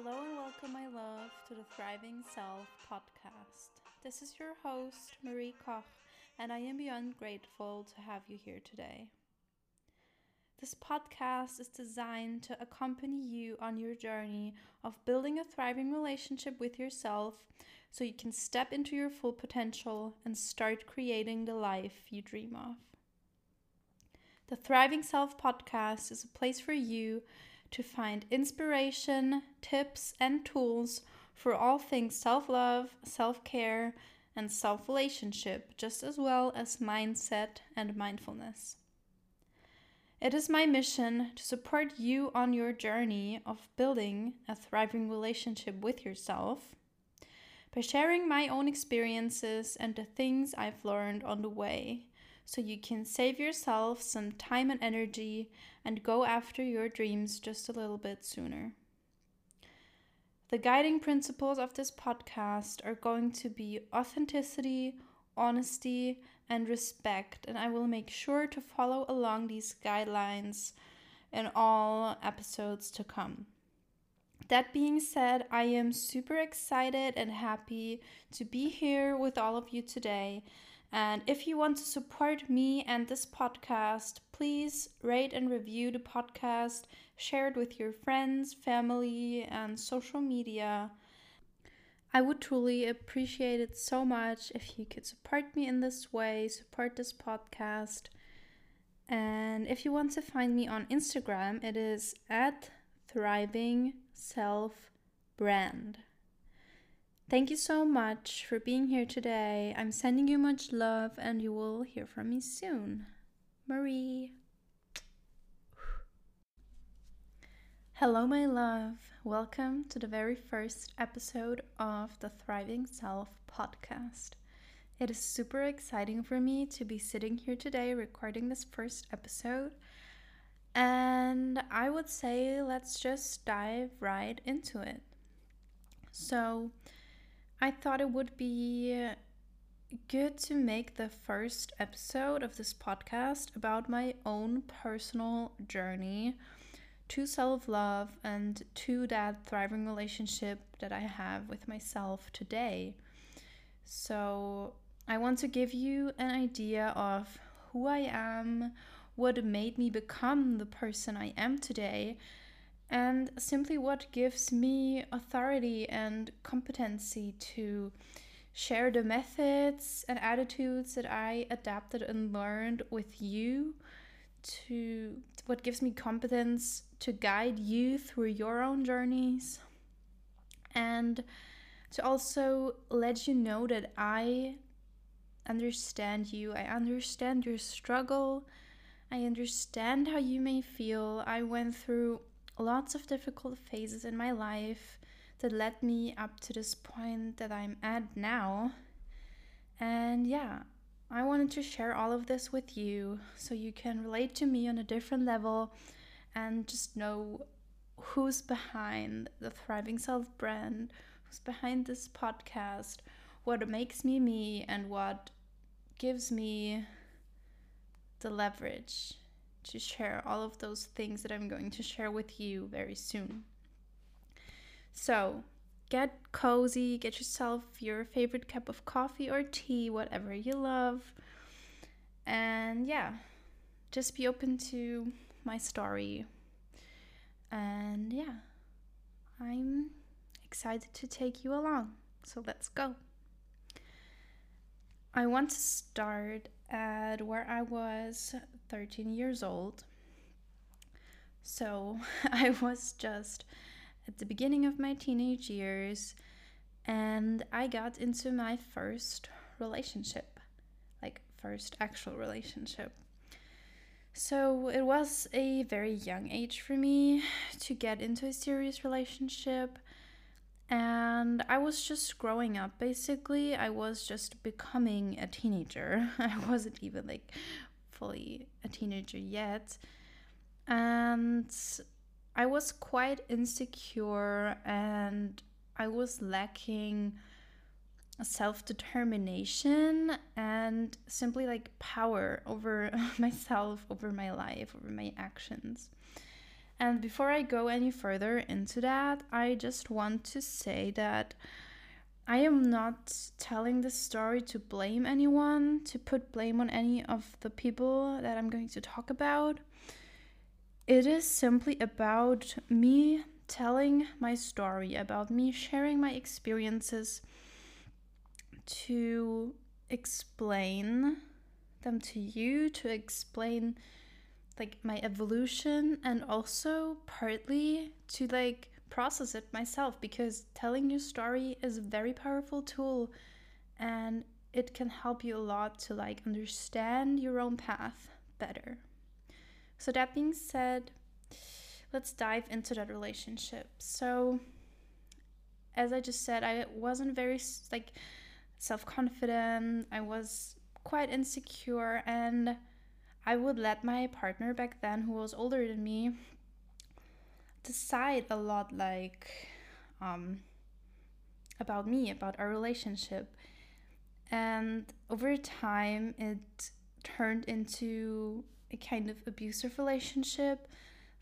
Hello and welcome, my love, to the Thriving Self podcast. This is your host, Marie Koch, and I am beyond grateful to have you here today. This podcast is designed to accompany you on your journey of building a thriving relationship with yourself so you can step into your full potential and start creating the life you dream of. The Thriving Self podcast is a place for you to find inspiration, tips, and tools for all things self love, self care, and self relationship, just as well as mindset and mindfulness. It is my mission to support you on your journey of building a thriving relationship with yourself by sharing my own experiences and the things I've learned on the way so you can save yourself some time and energy and go after your dreams just a little bit sooner. The guiding principles of this podcast are going to be authenticity, honesty, and respect, and I will make sure to follow along these guidelines in all episodes to come. That being said, I am super excited and happy to be here with all of you today and if you want to support me and this podcast, please rate and review the podcast, share it with your friends, family, and social media. I would truly appreciate it so much if you could support me in this way, support this podcast. And if you want to find me on Instagram, it is at thriving self brand. Thank you so much for being here today. I'm sending you much love, and you will hear from me soon. Marie. Hello, my love. Welcome to the very first episode of the Thriving Self podcast. It is super exciting for me to be sitting here today recording this first episode. And I would say let's just dive right into it. So, I thought it would be good to make the first episode of this podcast about my own personal journey to self love and to that thriving relationship that I have with myself today. So, I want to give you an idea of who I am, what made me become the person I am today, and simply what gives me authority and competency to share the methods and attitudes that I adapted and learned with you to what gives me competence to guide you through your own journeys and to also let you know that I understand you. I understand your struggle. I understand how you may feel. I went through lots of difficult phases in my life that led me up to this point that I'm at now. And yeah, I wanted to share all of this with you so you can relate to me on a different level and just know who's behind the Thriving Self brand, who's behind this podcast, what makes me me, and what gives me the leverage to share all of those things that I'm going to share with you very soon. So, get cozy, get yourself your favorite cup of coffee or tea, whatever you love. And yeah, just be open to my story. And yeah, I'm excited to take you along. So let's go. I want to start at where I was 13 years old. So I was just at the beginning of my teenage years and I got into my first relationship, like first actual relationship. So it was a very young age for me to get into a serious relationship. And I was just growing up basically. I was just becoming a teenager. I wasn't even like fully a teenager yet. And I was quite insecure and I was lacking self determination and simply like power over myself, over my life, over my actions. And before I go any further into that, I just want to say that I am not telling this story to blame anyone, to put blame on any of the people that I'm going to talk about. It is simply about me telling my story, about me sharing my experiences to explain them to you, to explain like my evolution and also partly to like process it myself because telling your story is a very powerful tool and it can help you a lot to like understand your own path better. So that being said, let's dive into that relationship. So as I just said, I wasn't very like self-confident. I was quite insecure and I would let my partner back then who was older than me decide a lot like um, about me, about our relationship. And over time, it turned into a kind of abusive relationship,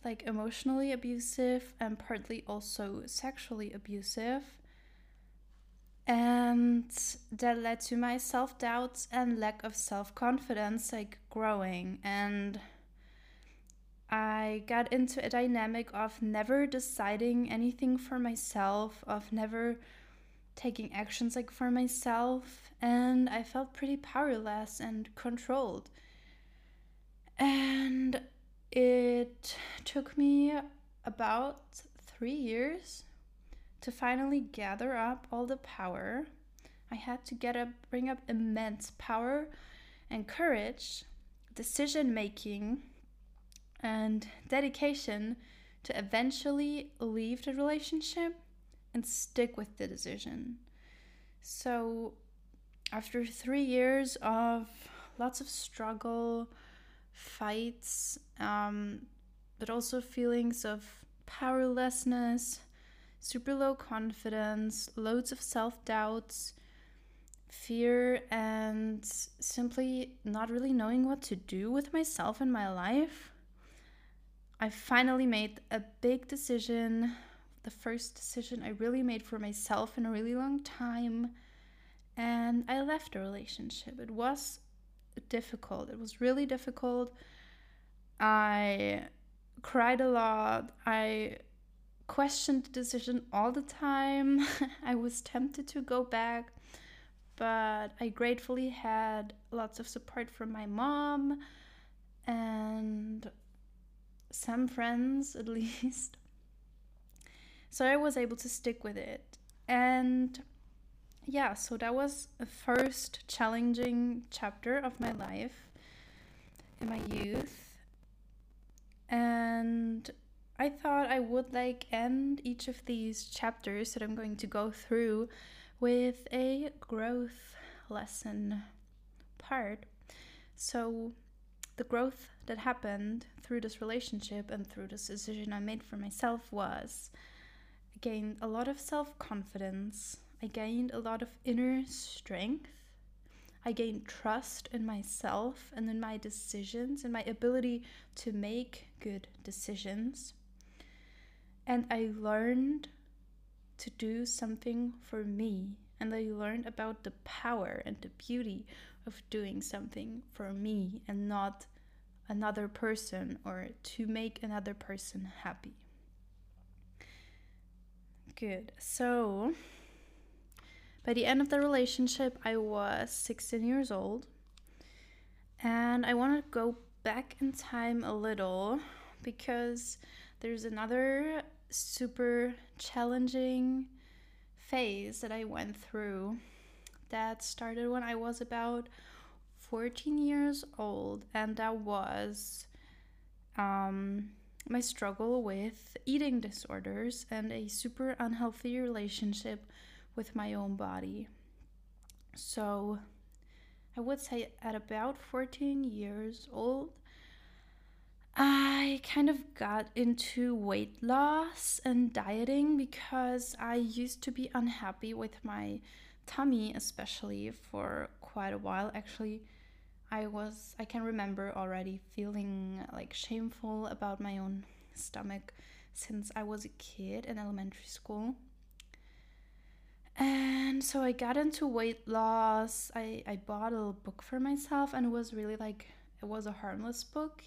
like emotionally abusive and partly also sexually abusive. And that led to my self doubts and lack of self confidence, like growing. And I got into a dynamic of never deciding anything for myself, of never taking actions like for myself, and I felt pretty powerless and controlled. And it took me about three years to finally gather up all the power. I had to get up, bring up immense power and courage, decision making and dedication to eventually leave the relationship and stick with the decision. So, after three years of lots of struggle, fights, um, but also feelings of powerlessness, super low confidence, loads of self doubts, fear, and simply not really knowing what to do with myself and my life, I finally made a big decision, the first decision I really made for myself in a really long time. And I left the relationship. It was difficult. It was really difficult. I cried a lot. I questioned the decision all the time. I was tempted to go back, but I gratefully had lots of support from my mom and some friends at least. So I was able to stick with it. And yeah, so that was a first challenging chapter of my life in my youth. And I thought I would like end each of these chapters that I'm going to go through with a growth lesson part. So the growth that happened through this relationship and through this decision I made for myself was I gained a lot of self confidence, I gained a lot of inner strength, I gained trust in myself and in my decisions and my ability to make good decisions. And I learned to do something for me. And I learned about the power and the beauty of doing something for me and not another person or to make another person happy. Good. So, by the end of the relationship, I was 16 years old. And I want to go back in time a little because there's another super challenging phase that I went through that started when I was about 14 years old, and that was um, my struggle with eating disorders and a super unhealthy relationship with my own body. So, I would say at about 14 years old, I kind of got into weight loss and dieting because I used to be unhappy with my tummy, especially for quite a while. Actually, I was, I can remember already feeling like shameful about my own stomach since I was a kid in elementary school. And so I got into weight loss. I, I bought a book for myself, and it was really like it was a harmless book.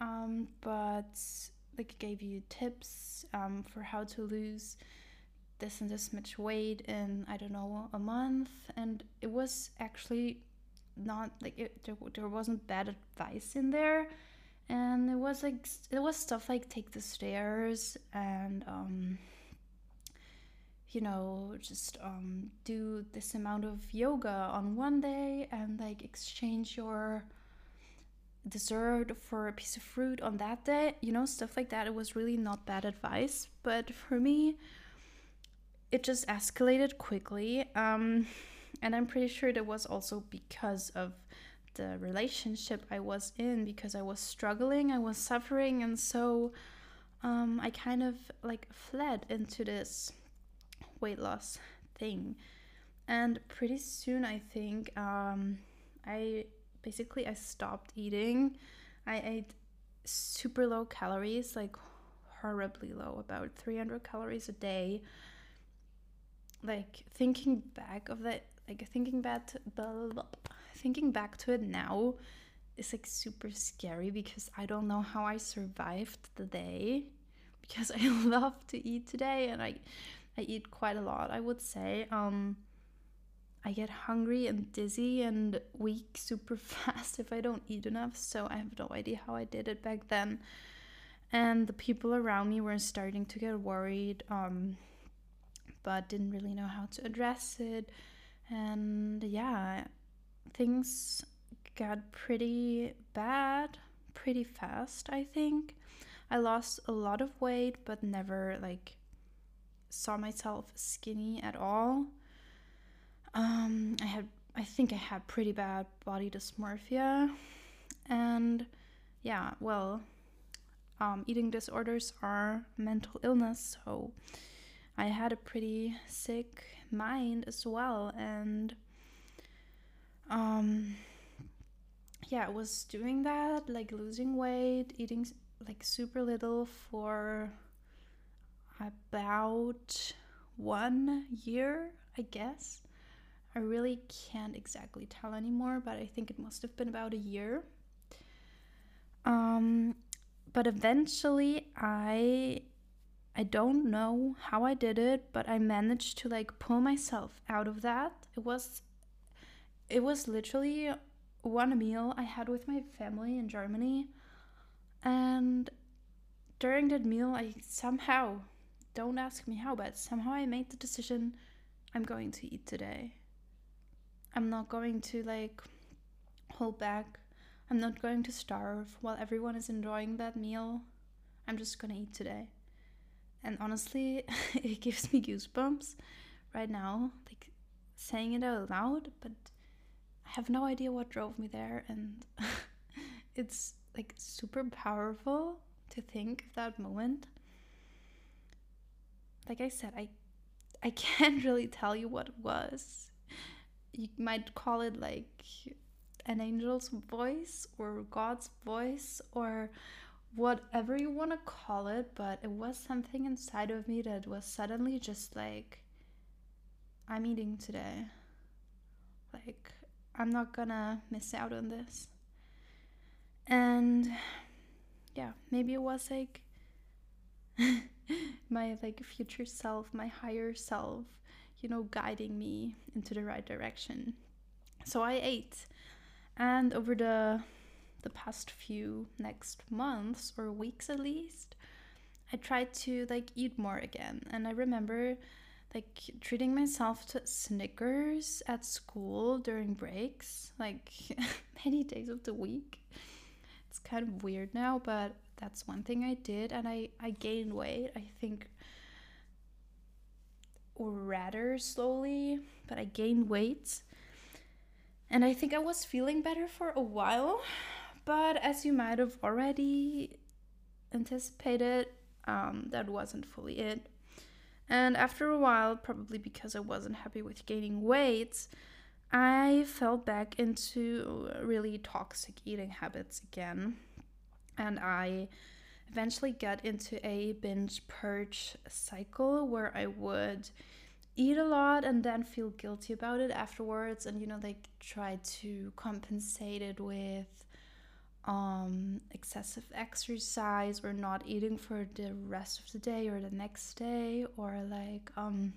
Um, but like it gave you tips um, for how to lose this and this much weight in I don't know a month, and it was actually not like it, there, there wasn't bad advice in there. And it was like it was stuff like take the stairs and um you know just um do this amount of yoga on one day and like exchange your dessert for a piece of fruit on that day you know stuff like that it was really not bad advice but for me it just escalated quickly um and i'm pretty sure it was also because of the relationship I was in because I was struggling, I was suffering, and so um, I kind of like fled into this weight loss thing. And pretty soon, I think um, I basically I stopped eating. I ate super low calories, like horribly low, about 300 calories a day. Like thinking back of that, like thinking back, blah, blah, blah, thinking back to it now is like super scary because I don't know how I survived the day because I love to eat today and I I eat quite a lot, I would say. Um I get hungry and dizzy and weak super fast if I don't eat enough, so I have no idea how I did it back then. And the people around me were starting to get worried, um, but didn't really know how to address it. And yeah, things got pretty bad pretty fast, I think. I lost a lot of weight, but never like saw myself skinny at all. Um, I had, I think I had pretty bad body dysmorphia, and yeah, well, um, eating disorders are mental illness, so I had a pretty sick mind as well, and um yeah i was doing that like losing weight eating like super little for about one year i guess i really can't exactly tell anymore but i think it must have been about a year um but eventually i i don't know how i did it but i managed to like pull myself out of that it was it was literally one meal I had with my family in Germany. And during that meal, I somehow, don't ask me how, but somehow I made the decision I'm going to eat today. I'm not going to like hold back. I'm not going to starve while everyone is enjoying that meal. I'm just gonna eat today. And honestly, it gives me goosebumps right now, like saying it out loud, but I have no idea what drove me there, and it's like super powerful to think of that moment. Like I said, I I can't really tell you what it was. You might call it like an angel's voice or God's voice or whatever you want to call it, but it was something inside of me that was suddenly just like, I'm eating today. Like, I'm not gonna miss out on this. And yeah, maybe it was like my like future self, my higher self, you know, guiding me into the right direction. So I ate. And over the the past few next months or weeks at least, I tried to like eat more again. And I remember like treating myself to Snickers at school during breaks, like many days of the week. It's kind of weird now, but that's one thing I did, and I I gained weight. I think rather slowly, but I gained weight. And I think I was feeling better for a while, but as you might have already anticipated, um, that wasn't fully it. And after a while, probably because I wasn't happy with gaining weight, I fell back into really toxic eating habits again. And I eventually get into a binge purge cycle where I would eat a lot and then feel guilty about it afterwards and you know like try to compensate it with um excessive exercise or not eating for the rest of the day or the next day or like um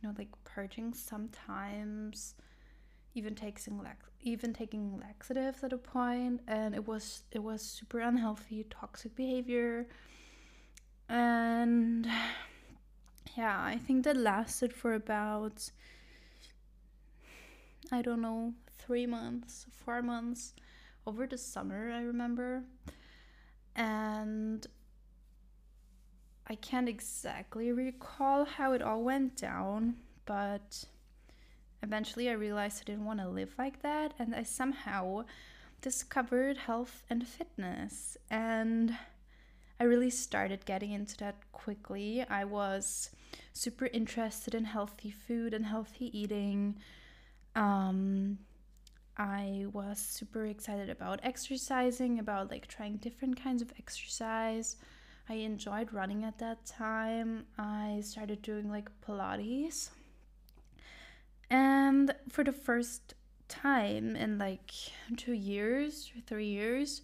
you know like purging sometimes even taking lax even taking laxatives at a point and it was it was super unhealthy toxic behavior and yeah, I think that lasted for about, I don't know, three months, four months over the summer, I remember. And I can't exactly recall how it all went down, but eventually I realized I didn't want to live like that. And I somehow discovered health and fitness. And I really started getting into that quickly. I was super interested in healthy food and healthy eating. Um, I was super excited about exercising, about like trying different kinds of exercise. I enjoyed running at that time. I started doing like Pilates. And for the first time in like two years three years,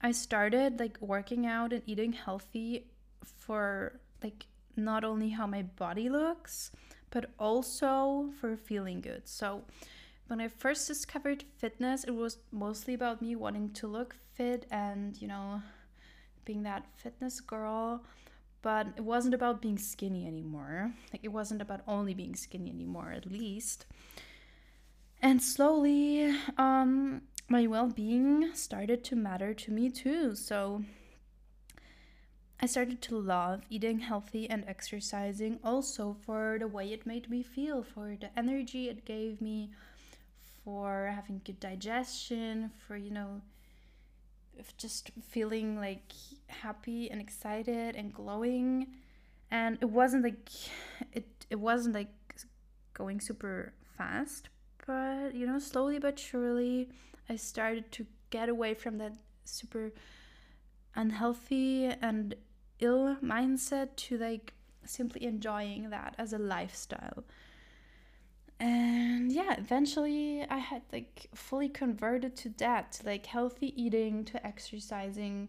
I started like working out and eating healthy for like not only how my body looks, but also for feeling good. So, when I first discovered fitness, it was mostly about me wanting to look fit and, you know, being that fitness girl. But it wasn't about being skinny anymore. Like, it wasn't about only being skinny anymore, at least. And slowly, um, my well being started to matter to me too. So, I started to love eating healthy and exercising also for the way it made me feel, for the energy it gave me, for having good digestion, for, you know, just feeling like happy and excited and glowing. And it wasn't like it it wasn't like going super fast, but you know, slowly but surely I started to get away from that super unhealthy and ill mindset to like simply enjoying that as a lifestyle. And yeah, eventually I had like fully converted to that, like healthy eating, to exercising.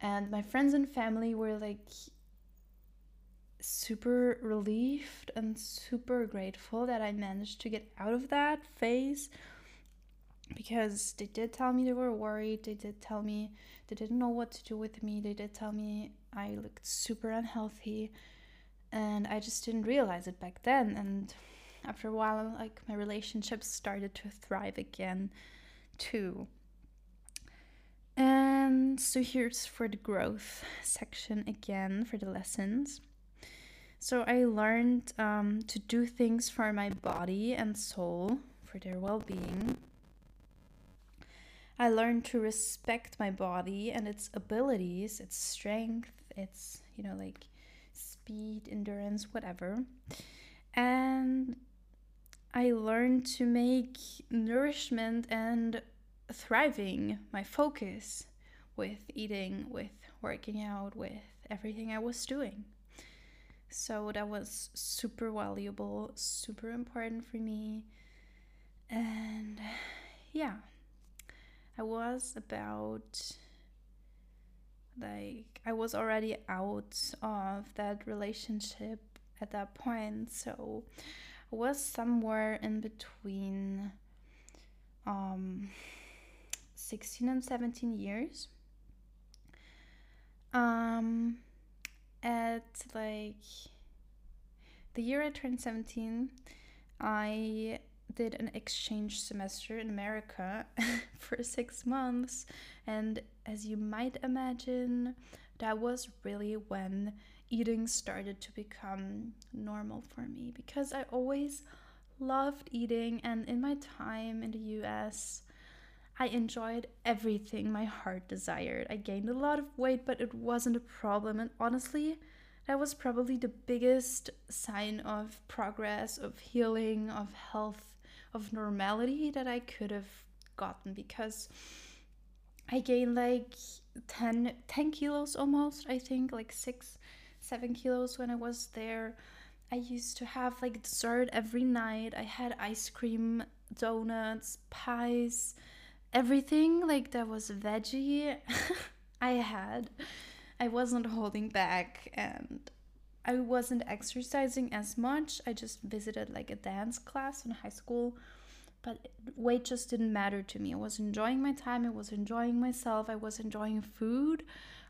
And my friends and family were like super relieved and super grateful that I managed to get out of that phase because they did tell me they were worried. They did tell me they didn't know what to do with me. They did tell me I looked super unhealthy and I just didn't realize it back then. And after a while, like my relationships started to thrive again, too. And so here's for the growth section again for the lessons. So I learned um, to do things for my body and soul for their well being. I learned to respect my body and its abilities, its strength, its, you know, like speed, endurance, whatever. And I learned to make nourishment and thriving my focus with eating, with working out, with everything I was doing. So that was super valuable, super important for me. And yeah, I was about like I was already out of that relationship at that point, so was somewhere in between um 16 and 17 years. Um at like the year I turned 17, I did an exchange semester in America for six months. And as you might imagine, that was really when eating started to become normal for me because I always loved eating. And in my time in the US, I enjoyed everything my heart desired. I gained a lot of weight, but it wasn't a problem. And honestly, that was probably the biggest sign of progress, of healing, of health of normality that I could have gotten because I gained like 10, 10 kilos almost, I think, like six, seven kilos when I was there. I used to have like dessert every night. I had ice cream, donuts, pies, everything like that was veggie. I had. I wasn't holding back and I wasn't exercising as much. I just visited like a dance class in high school, but weight just didn't matter to me. I was enjoying my time, I was enjoying myself, I was enjoying food,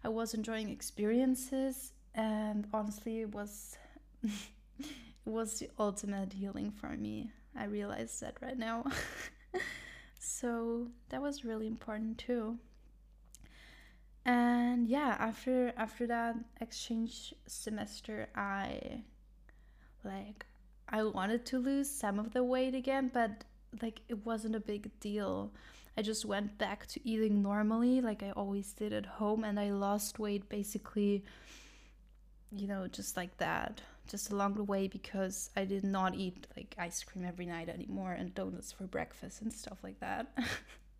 I was enjoying experiences, and honestly, it was it was the ultimate healing for me. I realize that right now. so that was really important too. And yeah, after after that exchange semester, I like I wanted to lose some of the weight again, but like it wasn't a big deal. I just went back to eating normally like I always did at home and I lost weight basically you know, just like that just along the way because I did not eat like ice cream every night anymore and donuts for breakfast and stuff like that.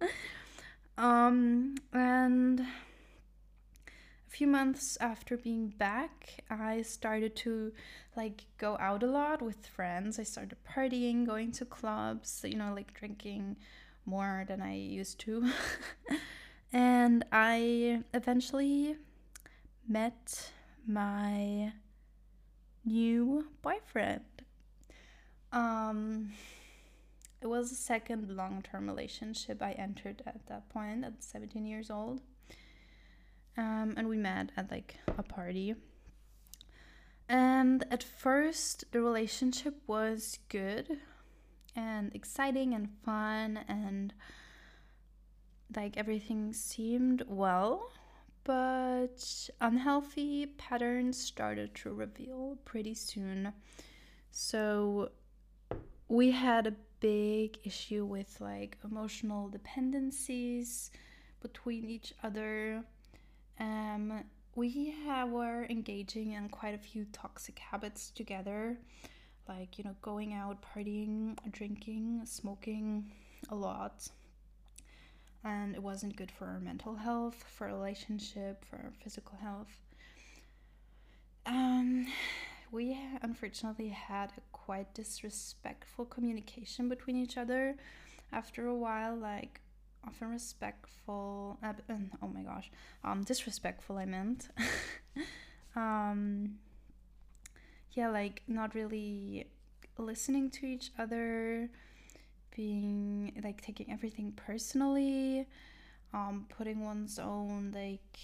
um, and few months after being back, I started to like go out a lot with friends. I started partying, going to clubs, you know, like drinking more than I used to. and I eventually met my new boyfriend. Um, it was the second long term relationship I entered at that point at 17 years old. Um, and we met at like a party. And at first, the relationship was good and exciting and fun, and like everything seemed well but unhealthy patterns started to reveal pretty soon. So we had a big issue with like emotional dependencies between each other. Um, we have, were engaging in quite a few toxic habits together, like you know, going out, partying, drinking, smoking a lot and it wasn't good for our mental health, for our relationship, for our physical health. Um, we unfortunately had a quite disrespectful communication between each other. After a while, like often respectful. Uh, oh my gosh, um, disrespectful. I meant. um, yeah, like not really listening to each other being like taking everything personally, um, putting one's own like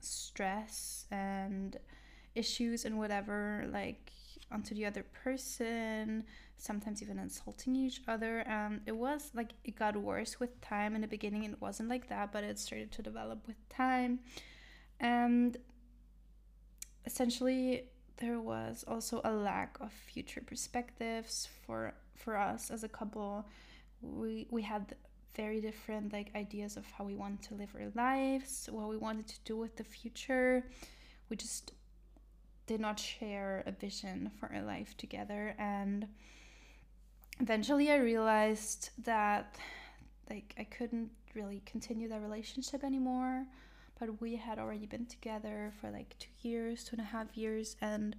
stress and issues and whatever like onto the other person sometimes even insulting each other and it was like it got worse with time. In the beginning it wasn't like that but it started to develop with time. And essentially there was also a lack of future perspectives for for us as a couple. We we had very different like ideas of how we want to live our lives what we wanted to do with the future. We just did not share a vision for our life together and eventually i realized that like i couldn't really continue that relationship anymore but we had already been together for like two years two and a half years and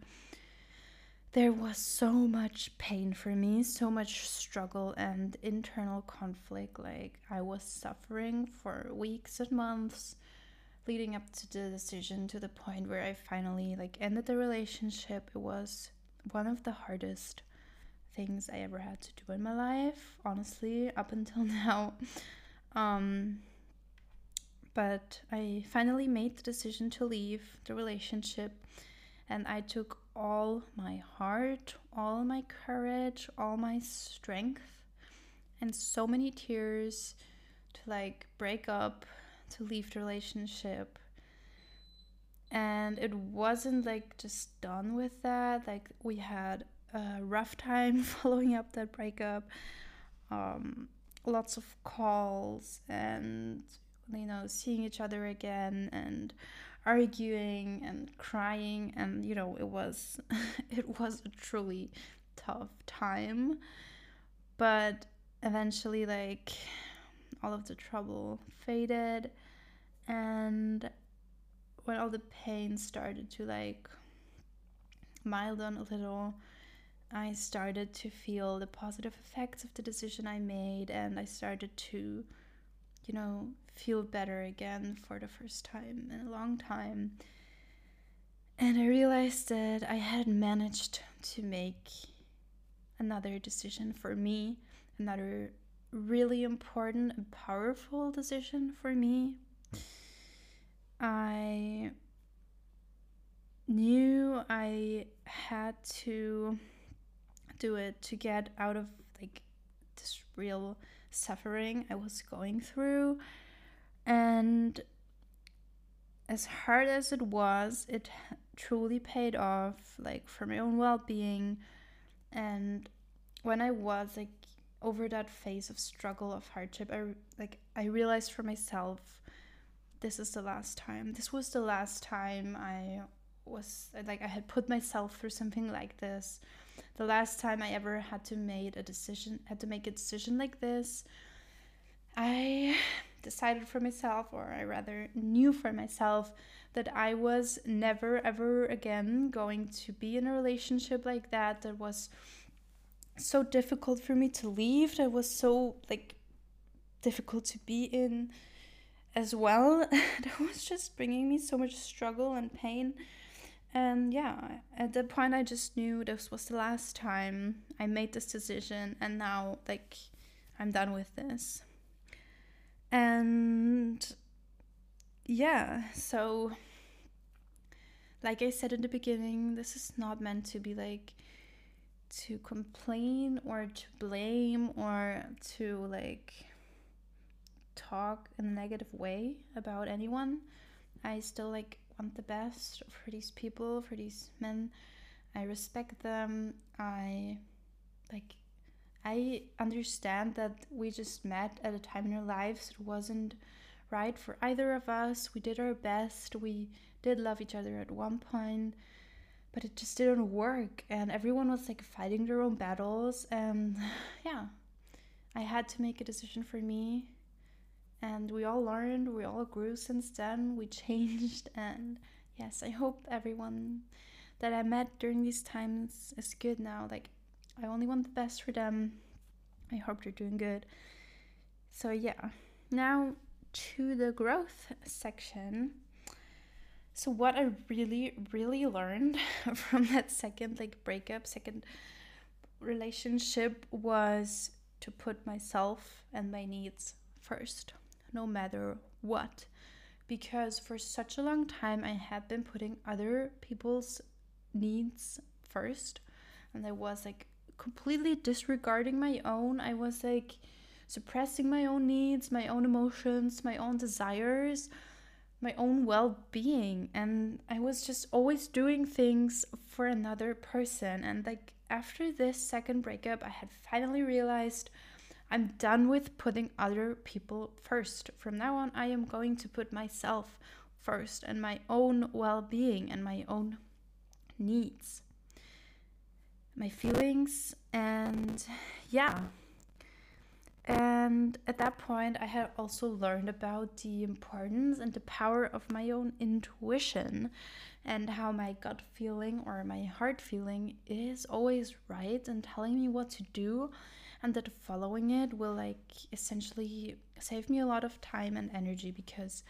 there was so much pain for me, so much struggle and internal conflict. Like, I was suffering for weeks and months leading up to the decision to the point where I finally like ended the relationship. It was one of the hardest things I ever had to do in my life, honestly, up until now. Um, but I finally made the decision to leave the relationship and I took all my heart, all my courage, all my strength, and so many tears to like break up, to leave the relationship. And it wasn't like just done with that. Like we had a rough time following up that breakup. Um, lots of calls and you know seeing each other again and arguing and crying. And you know it was it was a truly tough time. But eventually like all of the trouble faded. And when all the pain started to like mild on a little I started to feel the positive effects of the decision I made, and I started to, you know, feel better again for the first time in a long time. And I realized that I had managed to make another decision for me, another really important and powerful decision for me. I knew I had to do it to get out of like this real suffering I was going through. And as hard as it was, it truly paid off, like for my own well being. And when I was like over that phase of struggle, of hardship, I like I realized for myself this is the last time. This was the last time I was like I had put myself through something like this the last time I ever had to make a decision, had to make a decision like this, I decided for myself, or I rather knew for myself, that I was never ever again going to be in a relationship like that. That was so difficult for me to leave. That was so like difficult to be in as well. that was just bringing me so much struggle and pain and yeah, at that point, I just knew this was the last time I made this decision, and now, like, I'm done with this. And yeah, so, like I said in the beginning, this is not meant to be like to complain or to blame or to like talk in a negative way about anyone. I still like want the best for these people, for these men. I respect them. I like I understand that we just met at a time in our lives it wasn't right for either of us. We did our best. We did love each other at one point, but it just didn't work and everyone was like fighting their own battles and yeah. I had to make a decision for me and we all learned, we all grew since then, we changed, and yes, I hope everyone that I met during these times is good now. Like, I only want the best for them. I hope they're doing good. So, yeah, now to the growth section. So, what I really, really learned from that second like breakup, second relationship was to put myself and my needs first no matter what. Because for such a long time, I had been putting other people's needs first, and I was like completely disregarding my own. I was like suppressing my own needs, my own emotions, my own desires, my own well being. And I was just always doing things for another person. And like after this second breakup, I had finally realized I'm done with putting other people first. From now on, I am going to put myself first and my own well being and my own needs, my feelings, and yeah. And at that point, I had also learned about the importance and the power of my own intuition and how my gut feeling or my heart feeling is always right and telling me what to do and that following it will like essentially save me a lot of time and energy because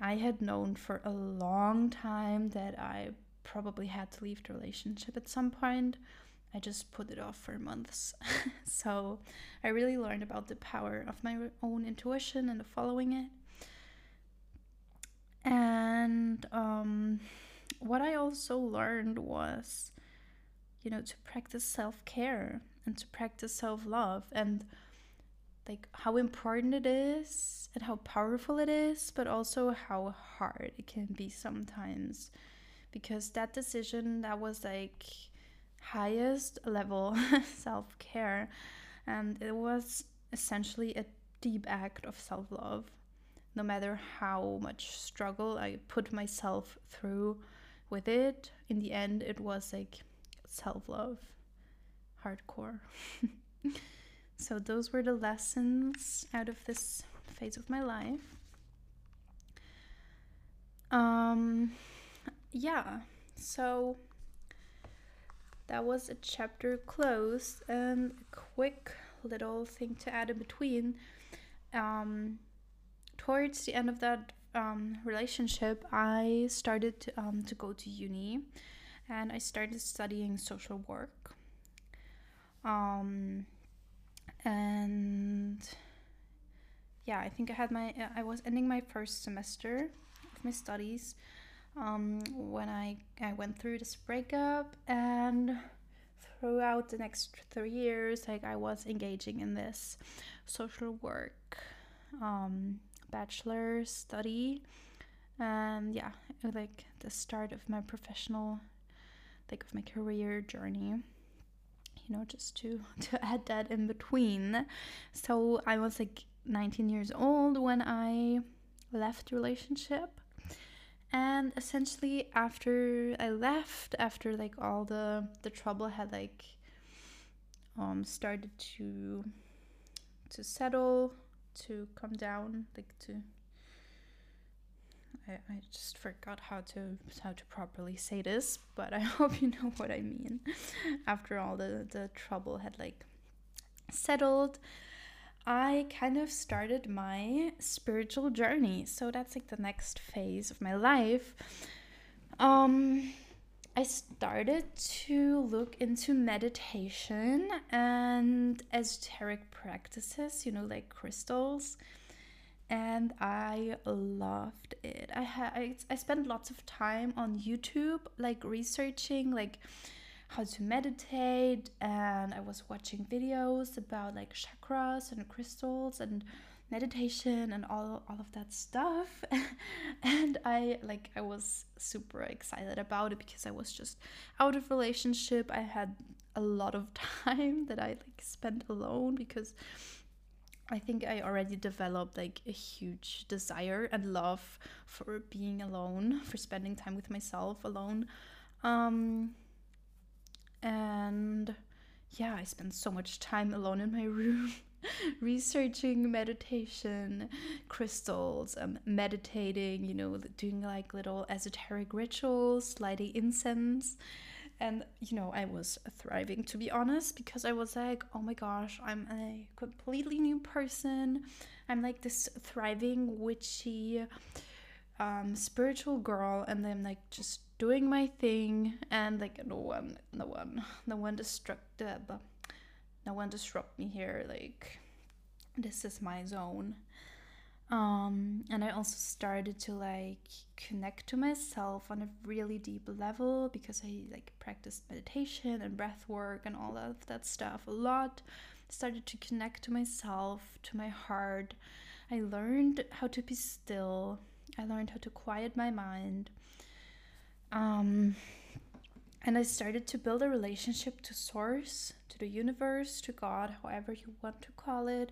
I had known for a long time that I probably had to leave the relationship at some point. I just put it off for months. so I really learned about the power of my own intuition and following it. And um, what I also learned was, you know, to practice self care and to practice self love and like how important it is and how powerful it is, but also how hard it can be sometimes. Because that decision that was like highest level self care, and it was essentially a deep act of self love. No matter how much struggle I put myself through with it, in the end, it was like self love hardcore. so, those were the lessons out of this phase of my life. Um, yeah, so that was a chapter closed, and a quick little thing to add in between. Um, towards the end of that um, relationship, I started um, to go to uni and I started studying social work. Um, and yeah, I think I had my, I was ending my first semester of my studies um, when I, I went through this breakup and throughout the next three years like i was engaging in this social work um, bachelor study. And yeah like the start of my professional like of my career journey you know just to to add that in between. So i was like 19 years old when i left relationship. And essentially after i left after like all the the trouble had like um started to to settle to come down like to I, I just forgot how to how to properly say this but i hope you know what i mean after all the the trouble had like settled I kind of started my spiritual journey. So that's like the next phase of my life. Um, I started to look into meditation and esoteric practices, you know, like crystals. And I loved it. I had I, I spent lots of time on YouTube, like researching, like how to meditate and I was watching videos about like chakras and crystals and meditation and all all of that stuff and I like I was super excited about it because I was just out of relationship I had a lot of time that I like spent alone because I think I already developed like a huge desire and love for being alone for spending time with myself alone um and yeah, I spent so much time alone in my room researching meditation, crystals, um, meditating, you know, doing like little esoteric rituals, lighting incense. And, you know, I was thriving to be honest because I was like, oh my gosh, I'm a completely new person. I'm like this thriving, witchy, um, spiritual girl, and then like just doing my thing and like no one no one no one destructive no one disrupt me here like this is my zone um and i also started to like connect to myself on a really deep level because i like practiced meditation and breath work and all of that stuff a lot. Started to connect to myself to my heart. I learned how to be still. I learned how to quiet my mind. Um, and I started to build a relationship to Source, to the universe, to God, however you want to call it.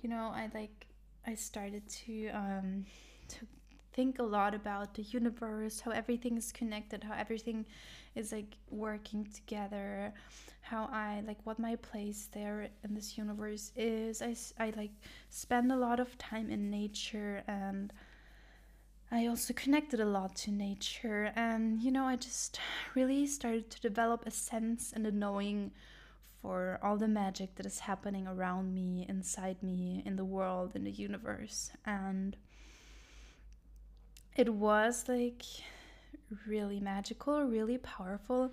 You know, I like, I started to, um, to think a lot about the universe, how everything is connected, how everything is like working together, how I like what my place there in this universe is. I, I like spend a lot of time in nature and I also connected a lot to nature, and you know, I just really started to develop a sense and a knowing for all the magic that is happening around me, inside me, in the world, in the universe. And it was like really magical, really powerful,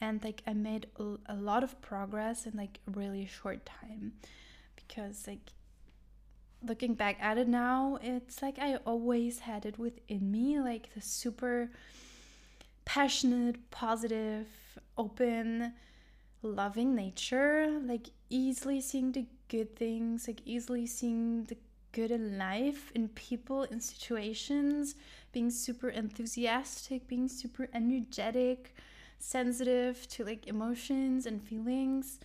and like I made a, lot of progress in like really short time because like looking back at it now, it's like I always had it within me, like the super passionate, positive, open, loving nature, like easily seeing the good things, like easily seeing the good in life, in people, in situations, being super enthusiastic, being super energetic, sensitive to like emotions and feelings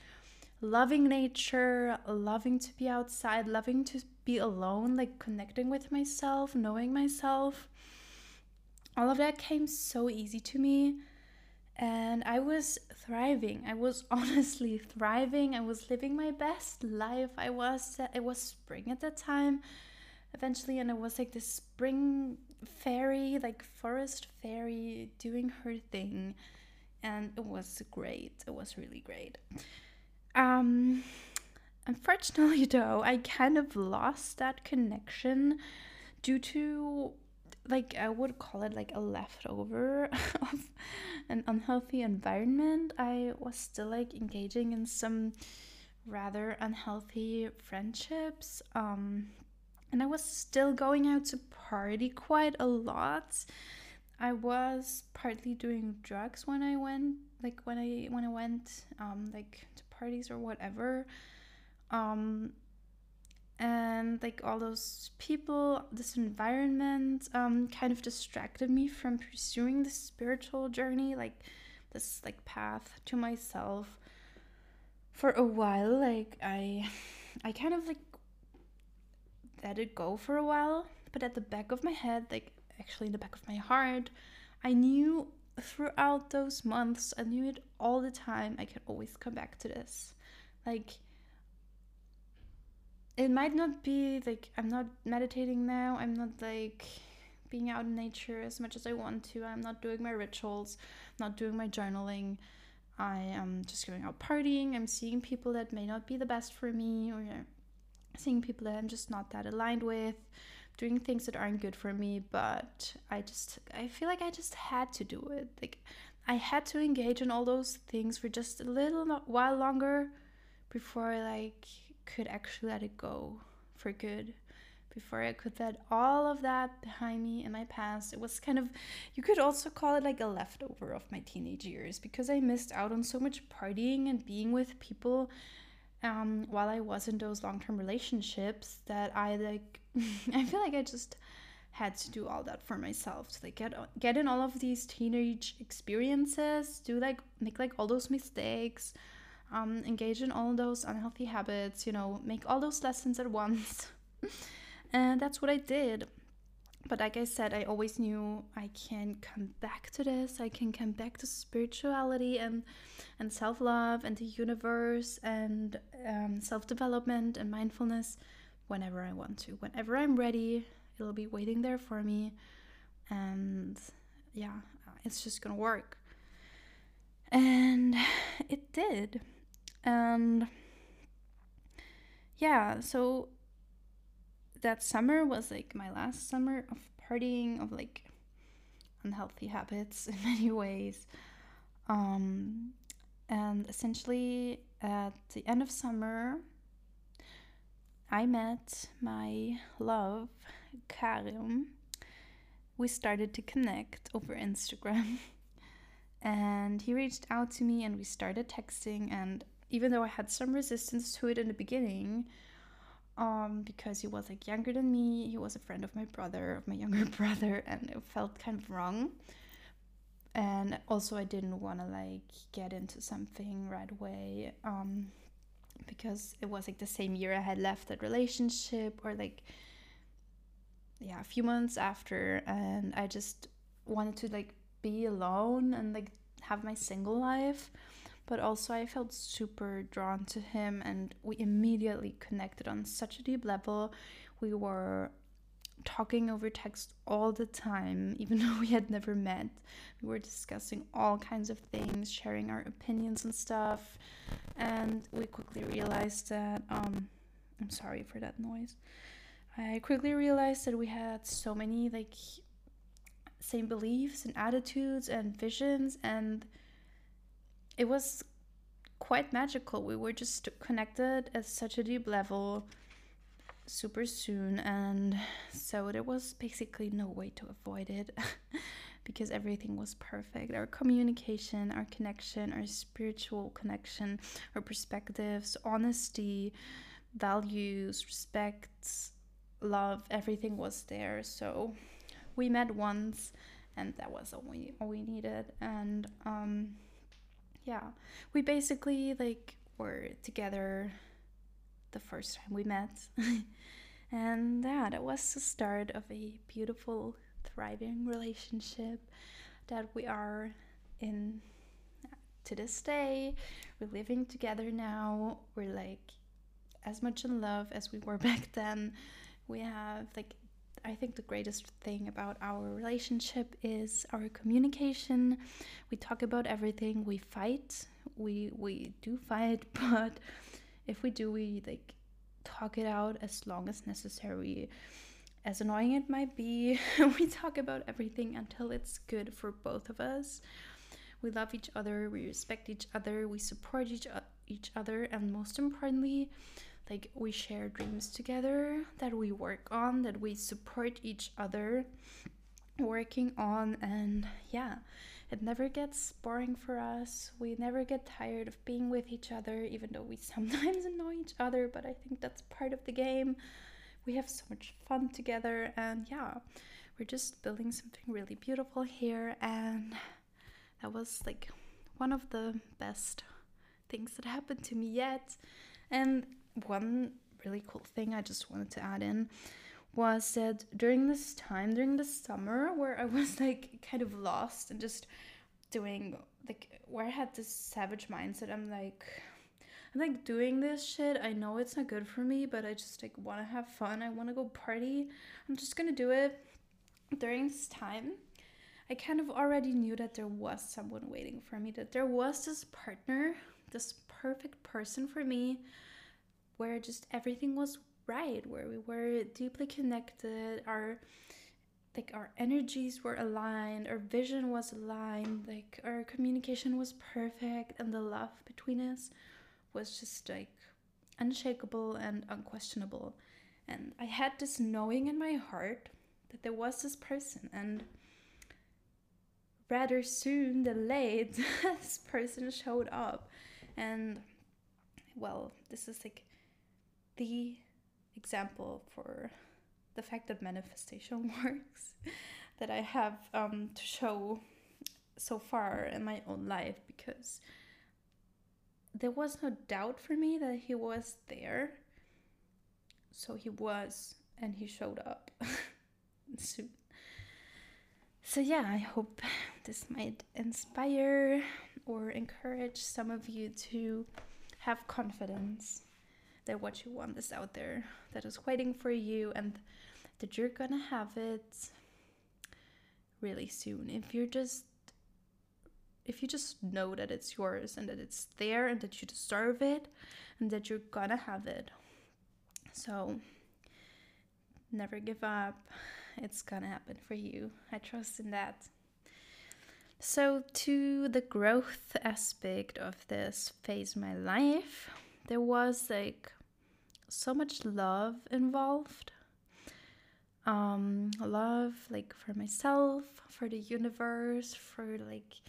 loving nature, loving to be outside, loving to be alone, like connecting with myself, knowing myself. All of that came so easy to me. And I was thriving. I was honestly thriving. I was living my best life. I was it was spring at that time. eventually and it was like this spring fairy like forest fairy doing her thing and it was great it was really great um unfortunately though i kind of lost that connection due to like I would call it like a leftover of an unhealthy environment. I was still like engaging in some rather unhealthy friendships. Um and I was still going out to party quite a lot. I was partly doing drugs when I went like when I when I went um like to parties or whatever. Um and like all those people this environment um, kind of distracted me from pursuing this spiritual journey like this like path to myself. For a while like i i kind of like let it go for a while but at the back of my head like actually in the back of my heart i knew throughout those months i knew it all the time i could always come back to this. Like it might not be like I'm not meditating now. I'm not like being out in nature as much as I want to. I'm not doing my rituals, not doing my journaling. I am just going out partying. I'm seeing people that may not be the best for me, or seeing people that I'm just not that aligned with, doing things that aren't good for me. But I just, I feel like I just had to do it. Like, I had to engage in all those things for just a little while longer before I like could actually let it go for good before I could let all of that behind me in my past. It was kind of, you could also call it like a leftover of my teenage years because I missed out on so much partying and being with people um, while I was in those long term relationships that I like, I feel like I just had to do all that for myself to like get get in all of these teenage experiences do like make like all those mistakes um, engage in all those unhealthy habits, you know, make all those lessons at once. and that's what I did. But like I said, I always knew I can come back to this. I can come back to spirituality and and self love and the universe and um, self development and mindfulness whenever I want to. Whenever I'm ready, it'll be waiting there for me. And yeah, it's just gonna work. And it did. And yeah, so that summer was like my last summer of partying, of like unhealthy habits in many ways. Um, and essentially, at the end of summer, I met my love, Karim. We started to connect over Instagram. and he reached out to me, and we started texting. And even though I had some resistance to it in the beginning, um, because he was like younger than me, he was a friend of my brother, of my younger brother, and it felt kind of wrong. And also, I didn't want to like get into something right away, um, because it was like the same year I had left that relationship, or like, yeah, a few months after, and I just wanted to like be alone and like have my single life but also I felt super drawn to him and we immediately connected on such a deep level. We were talking over text all the time, even though we had never met. We were discussing all kinds of things, sharing our opinions and stuff. And we quickly realized that, um, I'm sorry for that noise. I quickly realized that we had so many like same beliefs and attitudes and visions and it was quite magical. We were just connected at such a deep level super soon, and so there was basically no way to avoid it because everything was perfect. Our communication, our connection, our spiritual connection, our perspectives, honesty, values, respect, love, everything was there. So we met once, and that was all we all we needed, and um yeah. We basically like were together the first time we met. And yeah that was the start of a beautiful thriving relationship that we are in uh, to this day. We're living together now. We're like as much in love as we were back then. We have like I think the greatest thing about our relationship is our communication. We talk about everything. We fight. We we do fight, but if we do, we like talk it out as long as necessary. As annoying it might be, we talk about everything until it's good for both of us. We love each other, we respect each other, we support each, each other, and most importantly, like we share dreams together that we work on, that we support each other working on, and yeah, it never gets boring for us. We never get tired of being with each other, even though we sometimes annoy each other, but I think that's part of the game. We have so much fun together, and yeah, we're just building something really beautiful here, and that was like one of the best things that happened to me yet. And one really cool thing I just wanted to add in was that during this time, during the summer, where I was like kind of lost and just doing like where I had this savage mindset, I'm like, I'm like doing this shit. I know it's not good for me, but I just like want to have fun. I want to go party. I'm just gonna do it. During this time, I kind of already knew that there was someone waiting for me, that there was this partner, this perfect person for me where just everything was right, where we were deeply connected, our like our energies were aligned, our vision was aligned, like our communication was perfect, and the love between us was just like unshakable and unquestionable. And I had this knowing in my heart that there was this person, and rather soon than late, this person showed up. And well, this is like the example for the fact that manifestation works that I have um, to show so far in my own life because there was no doubt for me that he was there. So he was, and he showed up soon. So, yeah, I hope this might inspire or encourage some of you to have confidence that what you want is out there, that is waiting for you, and that you're gonna have it really soon. If you're just if you just know that it's yours and that it's there and that you deserve it and that you're gonna have it. So never give up. It's gonna happen for you. I trust in that. So, to the growth aspect of this phase of my life, there was like so much love involved. Um, love like for myself, for the universe, for like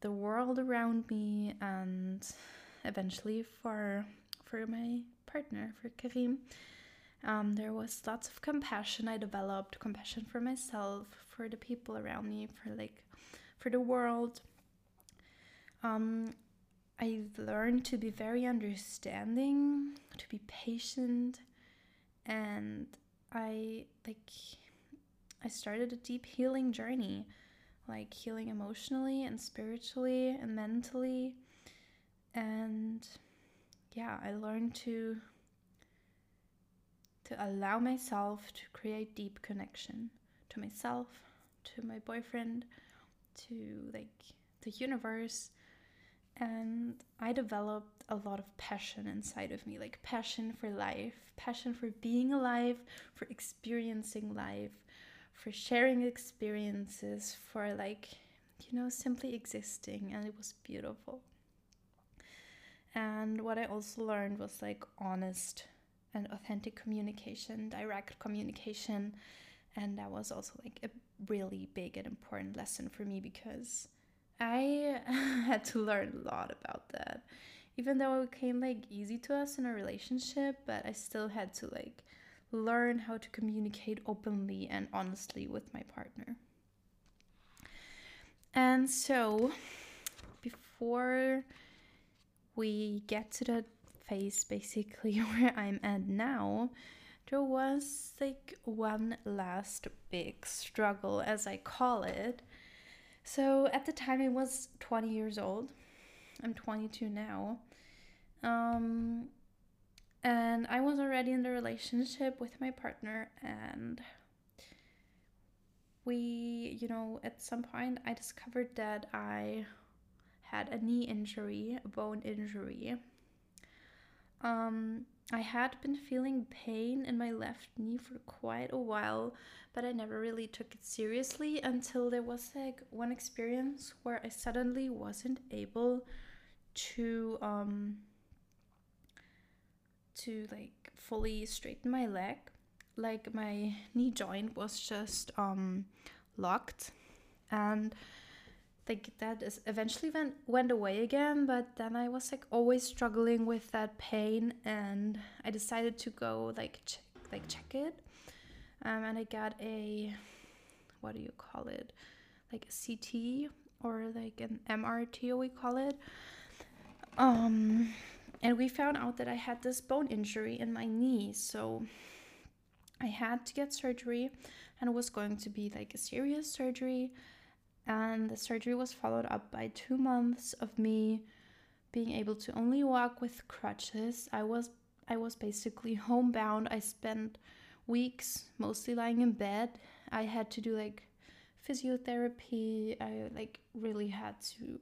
the world around me, and eventually for for my partner, for Karim. Um, there was lots of compassion I developed, compassion for myself, for the people around me, for like for the world. Um, I learned to be very understanding, to be patient, and I like I started a deep healing journey, like healing emotionally and spiritually and mentally. And yeah, I learned to to allow myself to create deep connection to myself, to my boyfriend, to like the universe and I developed a lot of passion inside of me like passion for life, passion for being alive, for experiencing life, for sharing experiences, for like, you know, simply existing, and it was beautiful. And what I also learned was like honest and authentic communication, direct communication. And that was also like a really big and important lesson for me because I had to learn a lot about that. Even though it came like easy to us in a relationship, but I still had to like learn how to communicate openly and honestly with my partner. And so, before we get to that phase basically where I'm at now, there was like one last big struggle, as I call it, so at the time, I was 20 years old. I'm 22 now. Um, and I was already in the relationship with my partner, and we, you know, at some point I discovered that I had a knee injury, a bone injury. Um, I had been feeling pain in my left knee for quite a while, but I never really took it seriously until there was like one experience where I suddenly wasn't able to um to like fully straighten my leg. Like my knee joint was just um locked and like that is eventually went went away again but then i was like always struggling with that pain and i decided to go like check like check it. Um, and i got a what do you call it? Like a ct or like an mrt we call it. Um and we found out that i had this bone injury in my knee so i had to get surgery and it was going to be like a serious surgery and the surgery was followed up by two months of me being able to only walk with crutches. I was I was basically homebound. I spent weeks mostly lying in bed. I had to do like physiotherapy. I like really had to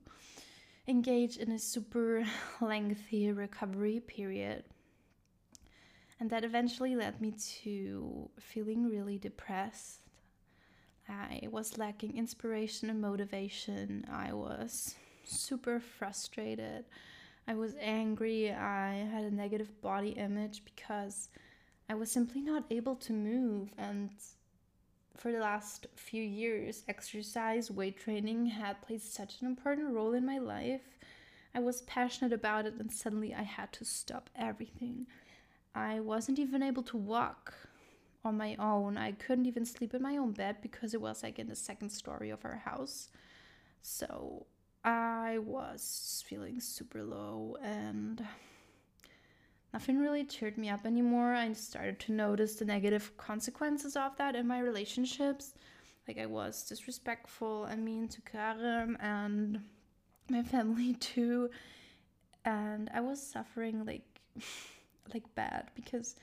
engage in a super lengthy recovery period. And that eventually led me to feeling really depressed I was lacking inspiration and motivation. I was super frustrated. I was angry. I had a negative body image because I was simply not able to move. And for the last few years, exercise, weight training had played such an important role in my life. I was passionate about it, and suddenly I had to stop everything. I wasn't even able to walk on my own. I couldn't even sleep in my own bed because it was like in the second story of our house. So I was feeling super low and nothing really cheered me up anymore. I started to notice the negative consequences of that in my relationships. Like I was disrespectful and mean to Karim and my family too. And I was suffering like like bad because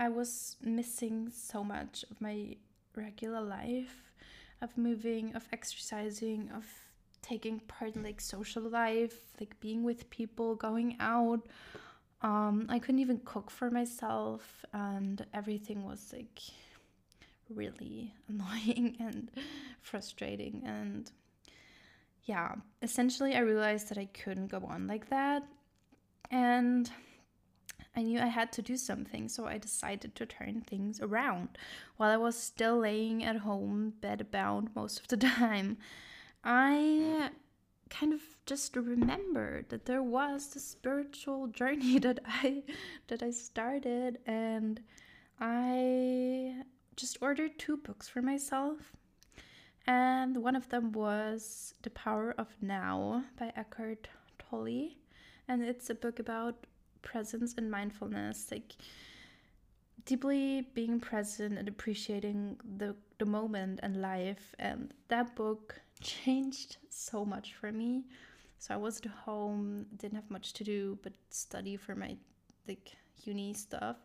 I was missing so much of my regular life, of moving, of exercising, of taking part in like social life, like being with people, going out. Um, I couldn't even cook for myself, and everything was like really annoying and frustrating. And yeah, essentially, I realized that I couldn't go on like that. And I knew I had to do something, so I decided to turn things around. While I was still laying at home, bedbound most of the time, I kind of just remembered that there was the spiritual journey that I that I started and I just ordered two books for myself. And one of them was The Power of Now by Eckhart Tolle. And it's a book about presence and mindfulness, like deeply being present and appreciating the, the moment and life. And that book changed so much for me. So I was at home, didn't have much to do but study for my like uni stuff.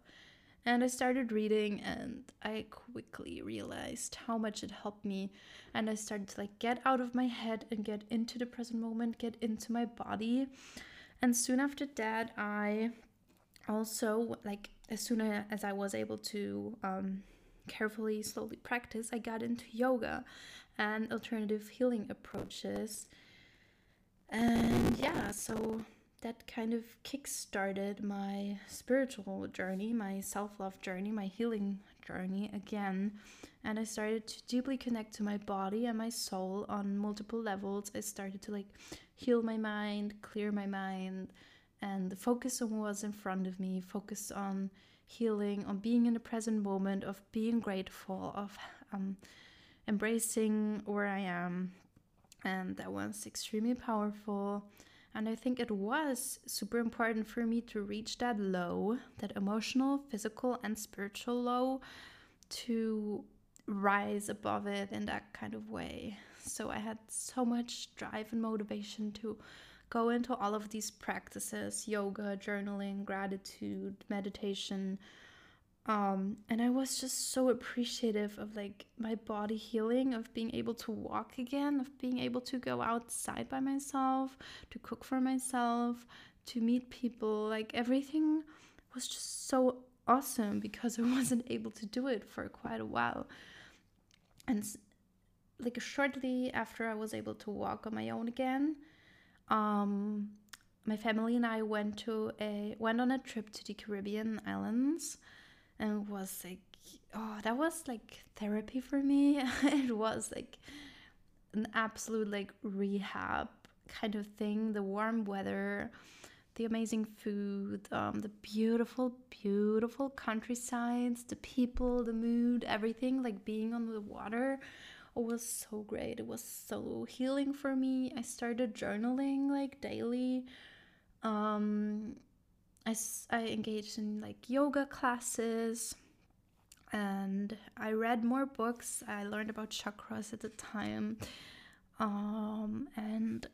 And I started reading and I quickly realized how much it helped me. And I started to like get out of my head and get into the present moment, get into my body. And soon after that, I also, like, as soon as I was able to um, carefully, slowly practice, I got into yoga and alternative healing approaches. And yeah, so that kind of kick started my spiritual journey, my self love journey, my healing journey again. And I started to deeply connect to my body and my soul on multiple levels. I started to like heal my mind, clear my mind, and focus on what's in front of me, focus on healing, on being in the present moment, of being grateful, of um, embracing where I am. And that was extremely powerful. And I think it was super important for me to reach that low, that emotional, physical, and spiritual low, to rise above it in that kind of way. So I had so much drive and motivation to go into all of these practices yoga, journaling, gratitude, meditation. Um, and I was just so appreciative of like my body healing, of being able to walk again, of being able to go outside by myself, to cook for myself, to meet people. Like everything was just so awesome because I wasn't able to do it for quite a while. And like shortly after I was able to walk on my own again, um, my family and I went to a went on a trip to the Caribbean islands, and was like, oh, that was like therapy for me. it was like an absolute like rehab kind of thing. The warm weather, the amazing food, um, the beautiful, beautiful countrysides, the people, the mood, everything. Like being on the water was so great. It was so healing for me. I started journaling like daily. Um, I, I engaged in like yoga classes and I read more books. I learned about chakras at the time. Um, and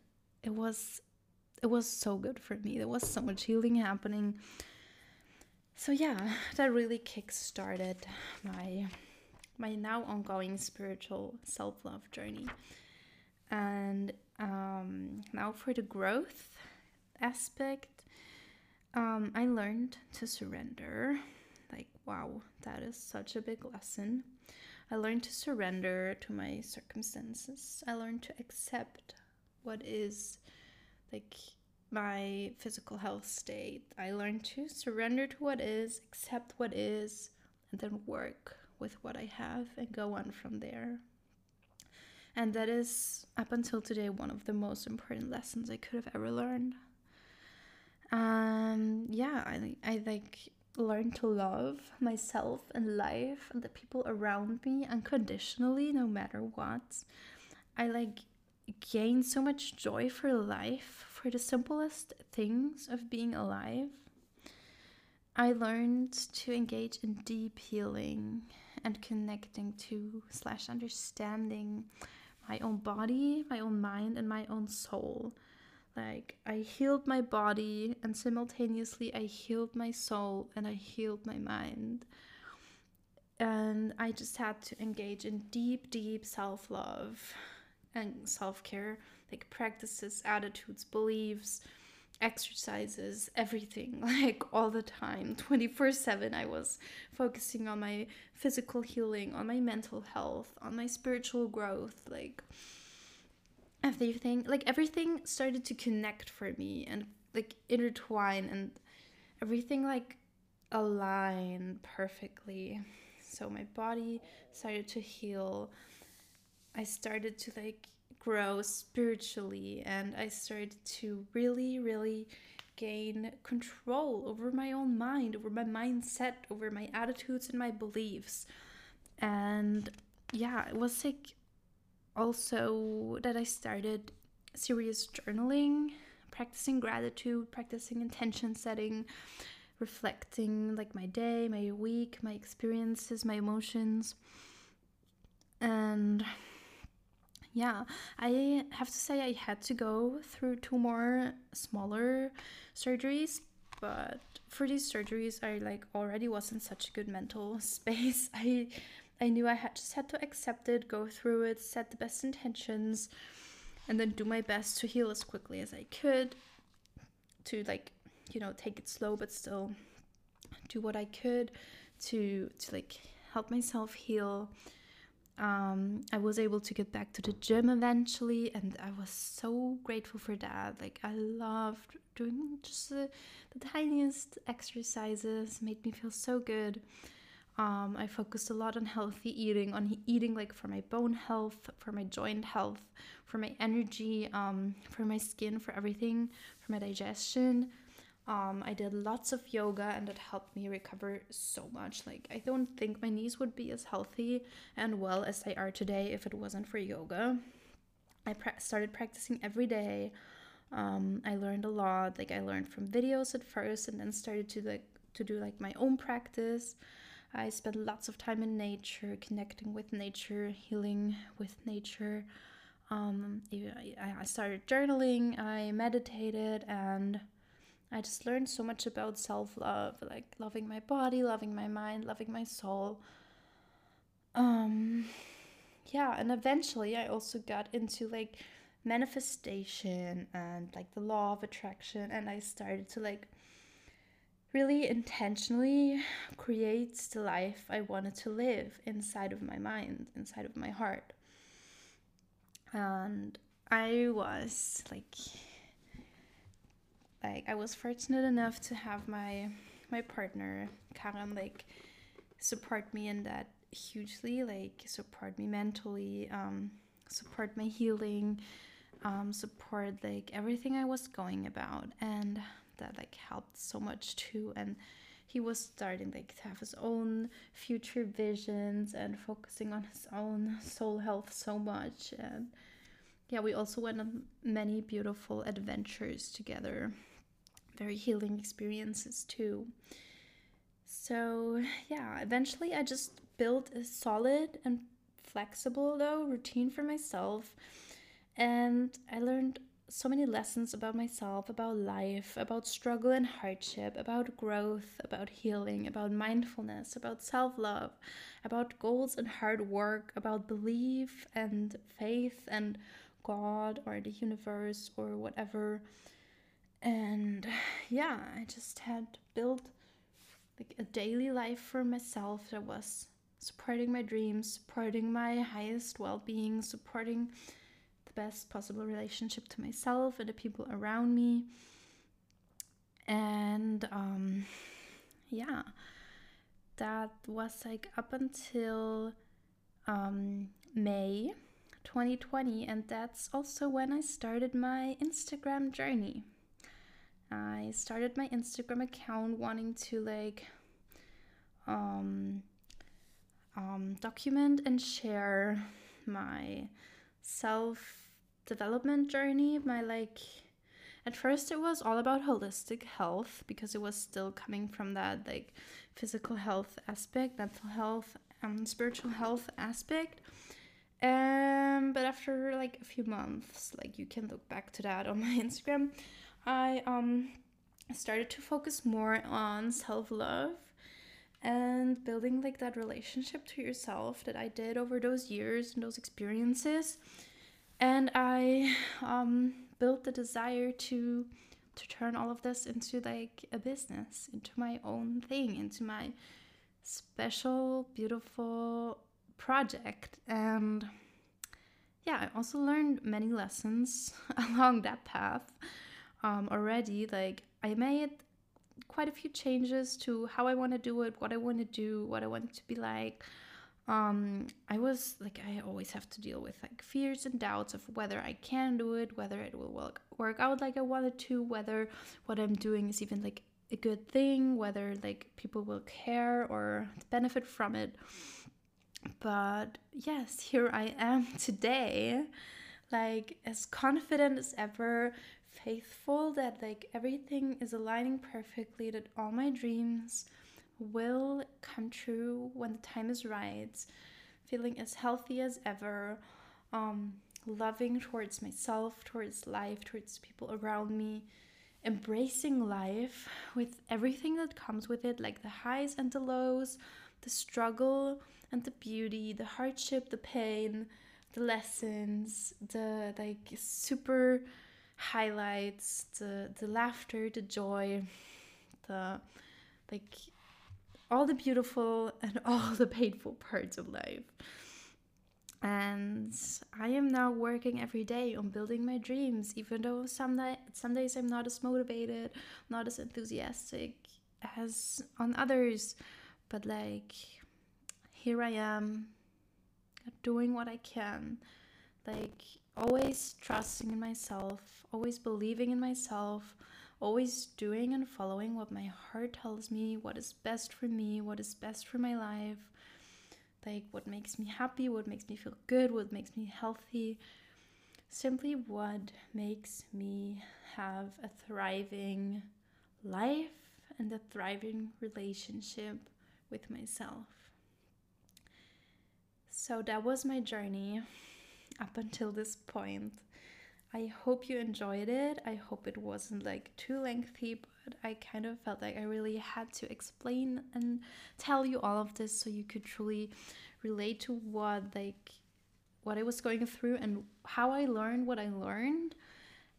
it was it was so good for me. There was so much healing happening. So yeah, that really kick-started my my now ongoing spiritual self love journey. And um, now for the growth aspect, um, I learned to surrender. Like, wow, that is such a big lesson. I learned to surrender to my circumstances. I learned to accept what is like my physical health state. I learned to surrender to what is, accept what is, and then work with what I have and go on from there. And that is, up until today, one of the most important lessons I could have ever learned. Um, yeah, I, I like learned to love myself and life and the people around me unconditionally, no matter what. I like gain so much joy for life, for the simplest things of being alive. I learned to engage in deep healing and connecting to slash understanding my own body, my own mind, and my own soul. Like I healed my body and simultaneously I healed my soul and I healed my mind. And I just had to engage in deep, deep self love and self care, like practices, attitudes, beliefs, exercises, everything, like all the time, 24 7. I was focusing on my physical healing, on my mental health, on my spiritual growth, like everything, like everything started to connect for me and like intertwine and everything like align perfectly. So my body started to heal. I started to like grow spiritually and I started to really, really gain control over my own mind, over my mindset, over my attitudes and my beliefs. And yeah, it was like also that I started serious journaling, practicing gratitude, practicing intention setting, reflecting like my day, my week, my experiences, my emotions. And yeah, I have to say I had to go through two more smaller surgeries, but for these surgeries I like already was in such a good mental space. I I knew I had just had to accept it, go through it, set the best intentions, and then do my best to heal as quickly as I could. To like, you know, take it slow but still do what I could to to like help myself heal um, I was able to get back to the gym eventually, and I was so grateful for that. Like, I loved doing just the, the tiniest exercises, made me feel so good. Um, I focused a lot on healthy eating, on eating like for my bone health, for my joint health, for my energy, um, for my skin, for everything, for my digestion. Um, I did lots of yoga and it helped me recover so much. Like, I don't think my knees would be as healthy and well as they are today if it wasn't for yoga. I started practicing every day. Um, I learned a lot. Like, I learned from videos at first and then started to like to do like my own practice. I spent lots of time in nature, connecting with nature, healing with nature. Um, I started journaling, I meditated, and I just learned so much about self love, like loving my body, loving my mind, loving my soul. Um, yeah, and eventually I also got into like manifestation and like the law of attraction, and I started to like really intentionally creates the life I wanted to live inside of my mind, inside of my heart. And I was like like I was fortunate enough to have my my partner Karim like support me in that hugely like support me mentally um support my healing um support like everything I was going about and that like helped so much too and he was starting like to have his own future visions and focusing on his own soul health so much and yeah we also went on many beautiful adventures together very healing experiences too. So, yeah, eventually I just built a solid and flexible, though, routine for myself. And I learned so many lessons about myself, about life, about struggle and hardship, about growth, about healing, about mindfulness, about self love, about goals and hard work, about belief and faith and God or the universe or whatever. And yeah i just had built like a daily life for myself that was supporting my dreams supporting my highest well-being supporting the best possible relationship to myself and the people around me. And um yeah that was like up until um may 2020 and that's also when i started my instagram journey. I started my Instagram account wanting to like um, um, document and share my self development journey. My like, at first it was all about holistic health because it was still coming from that like physical health aspect, mental health, and spiritual health aspect. Um, but after like a few months, like you can look back to that on my Instagram. I um, started to focus more on self love and building like that relationship to yourself that I did over those years and those experiences. And I um, built the desire to to turn all of this into like a business, into my own thing, into my special, beautiful project. And yeah, I also learned many lessons along that path um, already. Like I made quite a few changes to how I want to do it, what I want to do, what I want it to be like. Um, I was like, I always have to deal with like fears and doubts of whether I can do it, whether it will work, work out like I wanted to, whether what I'm doing is even like a good thing, whether like people will care or benefit from it. But yes, here I am today, like as confident as ever, faithful that like everything is aligning perfectly, that all my dreams will come true when the time is right, feeling as healthy as ever, um, loving towards myself, towards life, towards people around me, embracing life with everything that comes with it, like the highs and the lows, the struggle and the beauty, the hardship, the pain, the lessons, the like super highlights the the laughter the joy the like all the beautiful and all the painful parts of life. And i am now working every day on building my dreams even though some, some days i'm not as motivated not as enthusiastic as on others. But like here i am doing what i can. Like always trusting in myself, always believing in myself, always doing and following what my heart tells me, what is best for me, what is best for my life, like what makes me happy, what makes me feel good, what makes me healthy. Simply what makes me have a thriving life and a thriving relationship with myself. So that was my journey up until this point. I hope you enjoyed it. I hope it wasn't like too lengthy, but I kind of felt like I really had to explain and tell you all of this so you could truly relate to what like what I was going through and how I learned what I learned.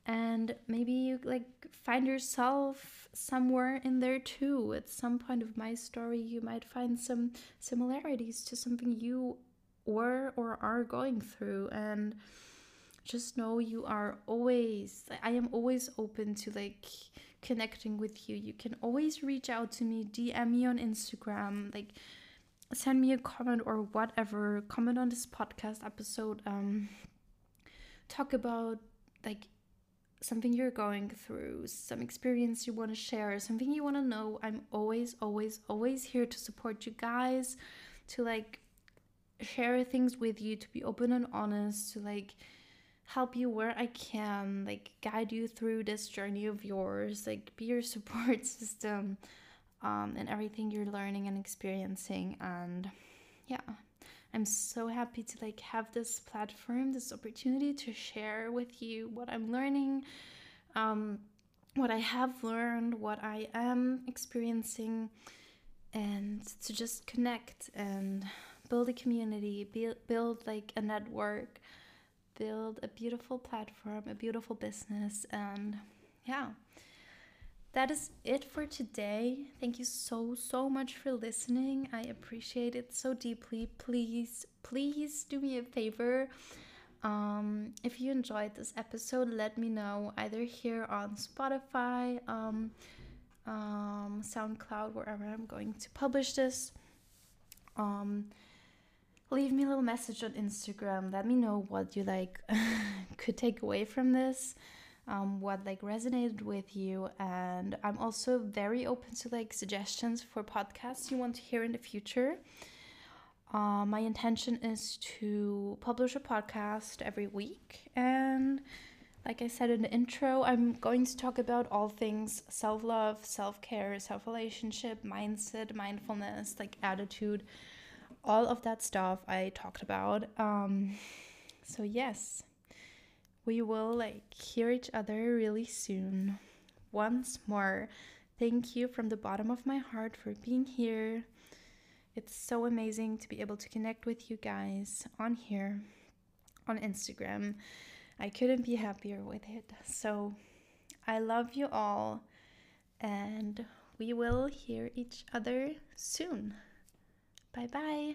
And maybe you like find yourself somewhere in there too. At some point of my story, you might find some similarities to something you were or are going through. And just know you are always, I am always open to like connecting with you. You can always reach out to me, DM me on Instagram, like send me a comment or whatever comment on this podcast episode um talk about like something you're going through some experience you want to share something you want to know i'm always always always here to support you guys to like share things with you to be open and honest to like help you where i can like guide you through this journey of yours like be your support system um, and everything you're learning and experiencing. And yeah, I'm so happy to like have this platform, this opportunity to share with you what I'm learning, um, what I have learned, what I am experiencing, and to just connect and build a community, build, build like a network, build a beautiful platform, a beautiful business, and yeah that is it for today. Thank you so, so much for listening. I appreciate it so deeply. Please, please do me a favor. Um, if you enjoyed this episode, let me know either here on Spotify, um, um, SoundCloud, wherever I'm going to publish this. Um, leave me a little message on Instagram. Let me know what you like could take away from this um, what like resonated with you. And i'm also very open to like suggestions for podcasts you want to hear in the future. Uh, my intention is to publish a podcast every week. And like i said in the intro i'm going to talk about all things self-love self-care self-relationship mindset mindfulness like attitude all of that stuff i talked about um, so yes we will like hear each other really soon. Once more, thank you from the bottom of my heart for being here. It's so amazing to be able to connect with you guys on here, on Instagram. I couldn't be happier with it. So I love you all, and we will hear each other soon. Bye bye.